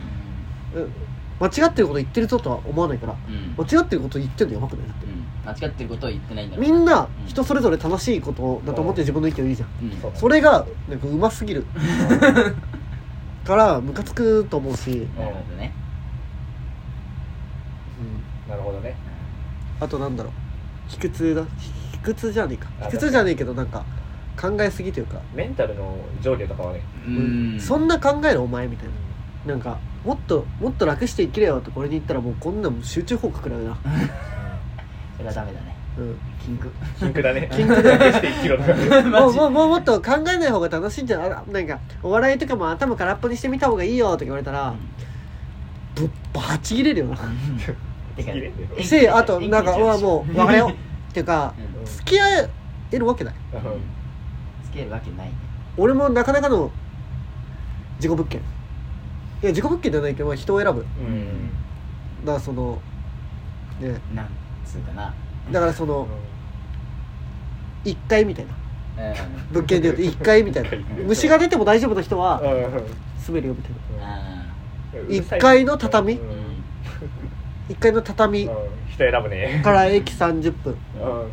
Speaker 1: うん。間違ってること言ってるぞとは思わないから。
Speaker 3: うん。
Speaker 1: 間違ってること言ってるのやばくないだって。
Speaker 3: うん。間違ってることを言ってないんだろう
Speaker 1: みんな
Speaker 3: うん。
Speaker 1: 人それぞれ正しいことだと思って自分の意見を言うじゃん。
Speaker 3: うん。
Speaker 2: そ
Speaker 1: れがなんかうますぎる <laughs> からムカつくと思うし、
Speaker 3: なるほどね。
Speaker 1: うん。
Speaker 2: なるほどね。
Speaker 1: あとなんだろう。卑屈だ。卑屈じゃねえか。
Speaker 2: あ
Speaker 1: 卑屈じゃねえけどなんか考えすぎというか、
Speaker 2: メンタルの上下とかはね。
Speaker 3: うん。
Speaker 1: そんな考えるお前みたいな。なんかもっともっと楽して生きれよってこれに言ったらもうこんなもん集中報告だよな。<laughs>
Speaker 3: それはダメだね
Speaker 1: うん。
Speaker 3: キング
Speaker 2: キンクだね。<laughs>
Speaker 1: キンクだ
Speaker 2: 楽して生きろとか。<laughs>
Speaker 1: もうもうもうもっと考えない方が楽しいんじゃない？あなんかお笑いとかも頭空っぽにしてみた方がいいよとか言われたらぶっバチ切れるよな。しあとなんかうわもう <laughs> 別れようっていうか
Speaker 3: うん。
Speaker 1: 付き合えるわけない。
Speaker 3: つけるわけない。ね
Speaker 1: 俺もなかなかの自己物件。いや自己物件じゃないけどまあ人を選ぶ。だか
Speaker 2: うん
Speaker 1: らそのね。
Speaker 3: なんつうかな
Speaker 1: だからその1階みたいな。
Speaker 3: うん。
Speaker 1: 物件で言うと1階みたいな。虫が出ても大丈夫な人は住めるよみたいな
Speaker 3: あ
Speaker 1: 1階の畳。
Speaker 2: うん。
Speaker 3: ーうん。
Speaker 1: 1階の畳から駅30分。
Speaker 2: うん。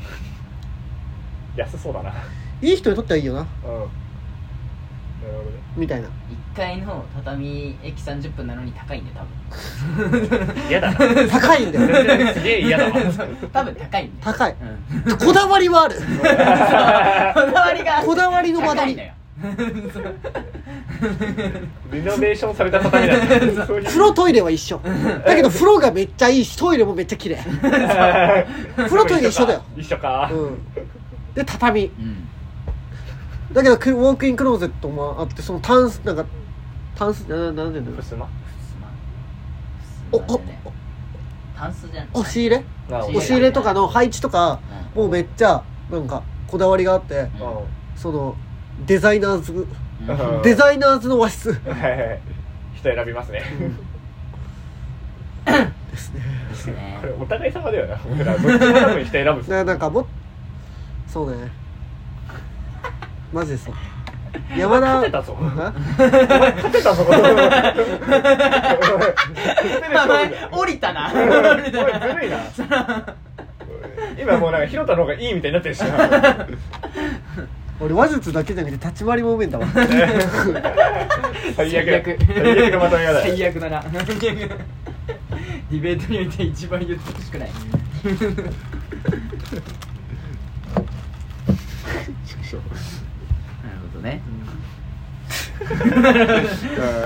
Speaker 2: 安そうだな。い
Speaker 1: い人にとってはいいよな。みたいな。
Speaker 3: 1階の畳駅30分なのに高いんだよ多
Speaker 2: 嫌だ。な
Speaker 1: 高いんだよ。
Speaker 2: すげえ嫌だわ。
Speaker 3: 分多分高いんだよ。
Speaker 1: 高い。
Speaker 3: うん。
Speaker 1: こだわりはある。<laughs>
Speaker 3: こだわりが
Speaker 1: こだわりの間取り
Speaker 2: リノベーションされた畳だ
Speaker 1: 風呂トイレは一緒。だけど風呂がめっちゃいいしトイレもめっちゃ綺麗。風呂トイレ一緒だよ。
Speaker 2: 一緒か。
Speaker 1: うん。で畳。
Speaker 3: うん。
Speaker 1: だけどクウォークインクローゼットもあってそのタンスなんかタンスななんでだろう。
Speaker 2: ふすま？
Speaker 1: お
Speaker 3: おお。タンスじゃん。
Speaker 1: 押し入れ？
Speaker 2: あ
Speaker 3: 押
Speaker 1: 押し入れとかの配置とか
Speaker 3: う
Speaker 1: もうめっちゃなんかこだわりがあって
Speaker 3: うん。
Speaker 1: そのデザイナーズ
Speaker 3: うん。<laughs>
Speaker 1: デザイナーズの和室。
Speaker 2: はいはいはい。人選びますね。
Speaker 1: ですね。
Speaker 3: ですね。
Speaker 2: これお互い様だよな。俺らどっちも多分人選ぶ
Speaker 1: なんかもそうね。マジでそう山田。
Speaker 2: 勝てたぞ。
Speaker 1: あ
Speaker 2: 勝てたぞ。
Speaker 3: 名前降りたな。
Speaker 2: おいずるいな。今もうなんか広田の方がいいみたいになってるしな。
Speaker 1: 俺話術だけじゃなくて立ち回りもうめんだわ。
Speaker 2: 最悪
Speaker 3: 最悪。
Speaker 2: 最悪のまとめ
Speaker 3: 最悪だな。ディベートにおいて一番言ってほしくない <laughs> ね。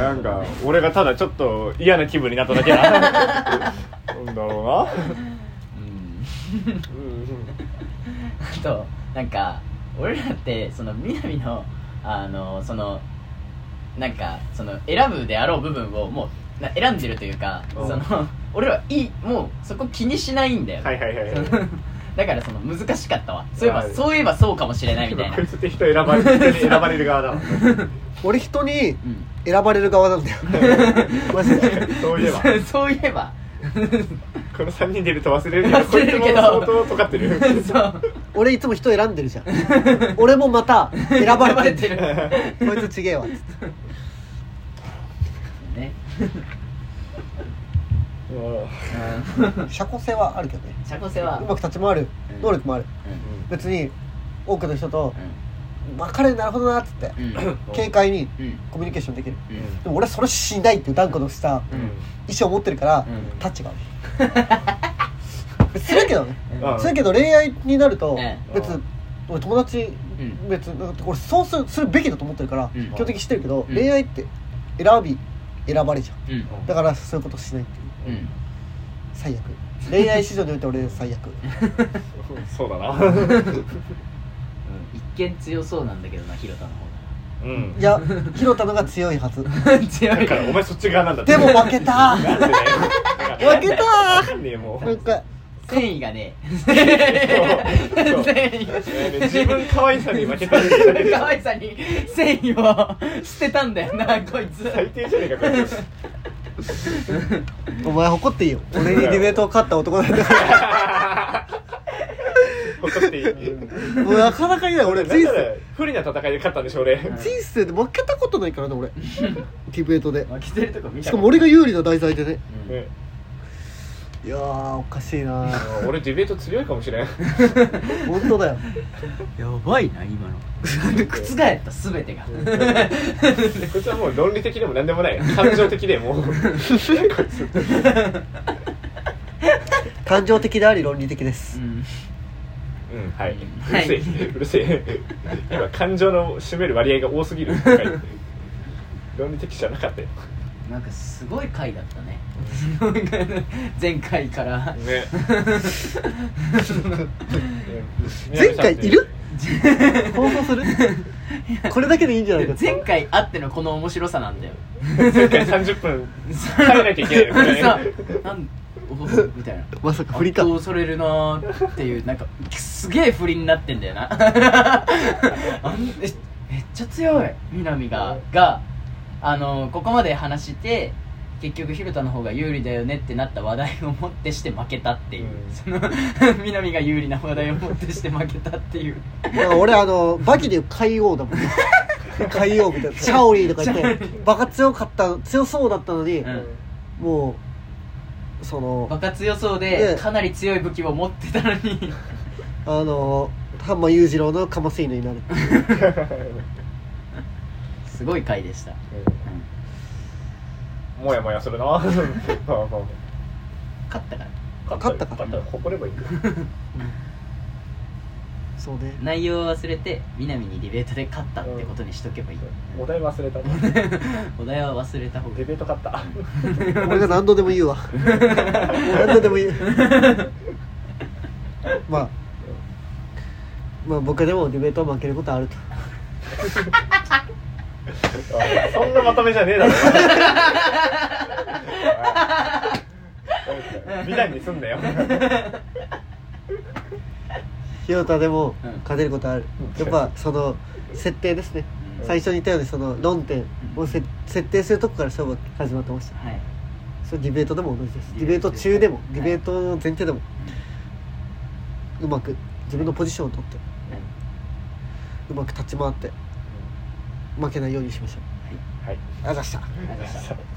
Speaker 2: なん。か俺がただちょっと嫌な気分になっただけなん。だろ
Speaker 3: う
Speaker 2: なうん。
Speaker 3: あとなん。か俺らってその南のあのそのなん。かその選ぶであろう部分をもうな選ん。でるというか、その俺らはいいもうそこ気にしないん。だよ、
Speaker 2: はいはいはいはい
Speaker 3: だからその難しかったわ。そういえば
Speaker 2: はい
Speaker 3: そういえばそうかもしれないみたいな。
Speaker 2: こいつって人選ばれ人に選ばれる側だわ。
Speaker 1: 俺人に
Speaker 3: うん。
Speaker 1: 選ばれる側なんだよ。<laughs> マジで。
Speaker 2: そういえば。<laughs>
Speaker 3: そういえば。
Speaker 2: この3人でいると忘れるけどこ <laughs>
Speaker 3: 忘れ
Speaker 2: いつも相当尖ってる。
Speaker 3: そう。
Speaker 1: 俺いつも人選んでるじゃん。俺もまた選ばれてる。こいつちげえわ。つって
Speaker 3: ね。
Speaker 2: うん
Speaker 1: 社交性はあるけどね。
Speaker 3: 社交性は。
Speaker 1: うまく立ち回る
Speaker 3: うん。
Speaker 1: 能力もある。
Speaker 3: うん。
Speaker 1: 別に多くの人と
Speaker 3: う
Speaker 1: 分かれるなるほどなっつって <coughs> 軽快に
Speaker 3: うん。
Speaker 1: コミュニケーションできる。
Speaker 3: うん。
Speaker 1: でも俺はそれしないっていう断固とした
Speaker 3: うん。
Speaker 1: 意思を持ってるから
Speaker 3: うん。
Speaker 1: タッチがあるするけどね。
Speaker 2: うん。
Speaker 1: するけど恋愛になると
Speaker 3: え
Speaker 1: 別に俺友達
Speaker 3: うん。
Speaker 1: 別に俺そうするするべきだと思ってるから
Speaker 3: うん。
Speaker 1: 基本的に知ってるけど
Speaker 3: うん。
Speaker 1: 恋愛って選び選ばれじゃん。だからそういうことしないっていう
Speaker 3: うん。
Speaker 1: 最悪。恋愛市場において俺最悪。<laughs>
Speaker 2: そうだな。<laughs>
Speaker 3: 一見強そうなんだけどな広田の
Speaker 2: うん。
Speaker 1: いや広田のが強いはず。<laughs>
Speaker 3: 強い。
Speaker 2: だからお前そっち側なんだって。
Speaker 1: でも負けた。負けた。
Speaker 2: わかんねえもう
Speaker 1: なんか
Speaker 3: 繊維がね繊維が
Speaker 2: 自分可愛さに負けた
Speaker 3: 可愛さに繊維を捨てたんだよなこいつ。
Speaker 2: 最低じゃねえかこいつ <laughs>
Speaker 1: お前怒っていいよ。俺にディベートを勝った男なんだか
Speaker 2: 誇っていい。
Speaker 1: らもうなかなかいない。俺人生。
Speaker 2: 不利な戦いで勝ったんでしょ俺。
Speaker 1: 人生で負けたことないからね俺。ディベートで。
Speaker 3: 負けてるとこ見た
Speaker 1: しかも俺が有利な題材でね。
Speaker 3: うん。
Speaker 2: ね
Speaker 1: いやーおかしいな
Speaker 2: 俺ディベート強いかもしれん。<laughs>
Speaker 1: 本当だよ。
Speaker 3: やばいな今の。覆った全てが。
Speaker 2: こいつはもう論理的でも何でもない。感情的でも。うこいつ
Speaker 1: 感情的であり論理的です。
Speaker 3: うん。
Speaker 2: うんはい。うる
Speaker 3: はい
Speaker 2: せえうるせえ。今感情の占める割合が多すぎる。<laughs> 論理的じゃなかったよ
Speaker 3: なんかすごい回だったね。<laughs> 前回から。
Speaker 2: ね。<laughs>
Speaker 1: 前回いる？放送する？<laughs> これだけでいいんじゃないか
Speaker 3: 前回あってのこの面白さなんだよ。
Speaker 2: 前回30分。耐えなきゃいけないこれ
Speaker 3: そう。なんおみたいな。
Speaker 1: まさか振りか。
Speaker 3: 圧倒されるなーっていうなんかすげえ振りになってんだよな。あんえめっちゃ強い。南が。があのここまで話して結局広田の方が有利だよねってなった話題をもってして負けたっていう、
Speaker 2: うん。
Speaker 3: その <laughs> 南が有利な話題をもってして負けたっていう。
Speaker 1: 俺あのバキでいう海王だもんね。<laughs> 海王みたいな。シャオリーとか言ってバカ強かった強そうだったのに、
Speaker 3: うん。
Speaker 1: もうその
Speaker 3: バカ強そう
Speaker 1: ね。
Speaker 3: でかなり強い武器を持ってたのに。<laughs>
Speaker 1: あの羽間裕次郎のカマセイヌになる
Speaker 3: すごい回でした、
Speaker 2: うん。もやもやするな。まあまあ
Speaker 3: 勝ったから。
Speaker 1: 勝ったか
Speaker 2: 勝った誇ればいいんだよ
Speaker 1: そうね。
Speaker 3: 内容を忘れて南にディベートで勝ったってことにしとけばいい、
Speaker 2: お題忘れた。<laughs>
Speaker 3: お題は忘れた方がいい。
Speaker 2: デベート勝った。
Speaker 1: 俺が何度でも言うわ。<laughs> 何度でも言う。まあ。まあ僕でもディベートは負けることあると <laughs>
Speaker 2: そんなまとめじゃねえだろ。みたいにすんなよ
Speaker 1: ひよたでも勝てることあるやっぱその設定ですね最初に言ったようにその論点を設定するとこから勝負始まってました
Speaker 3: はい
Speaker 1: それディベートでも同じですディベー
Speaker 3: ト
Speaker 1: 中でもディベートの前提でもうまく自分のポジションを取ってうまく立ち回って負けないようにしましょう。
Speaker 2: はい。
Speaker 1: ありがとうございました。
Speaker 3: ありがとうございました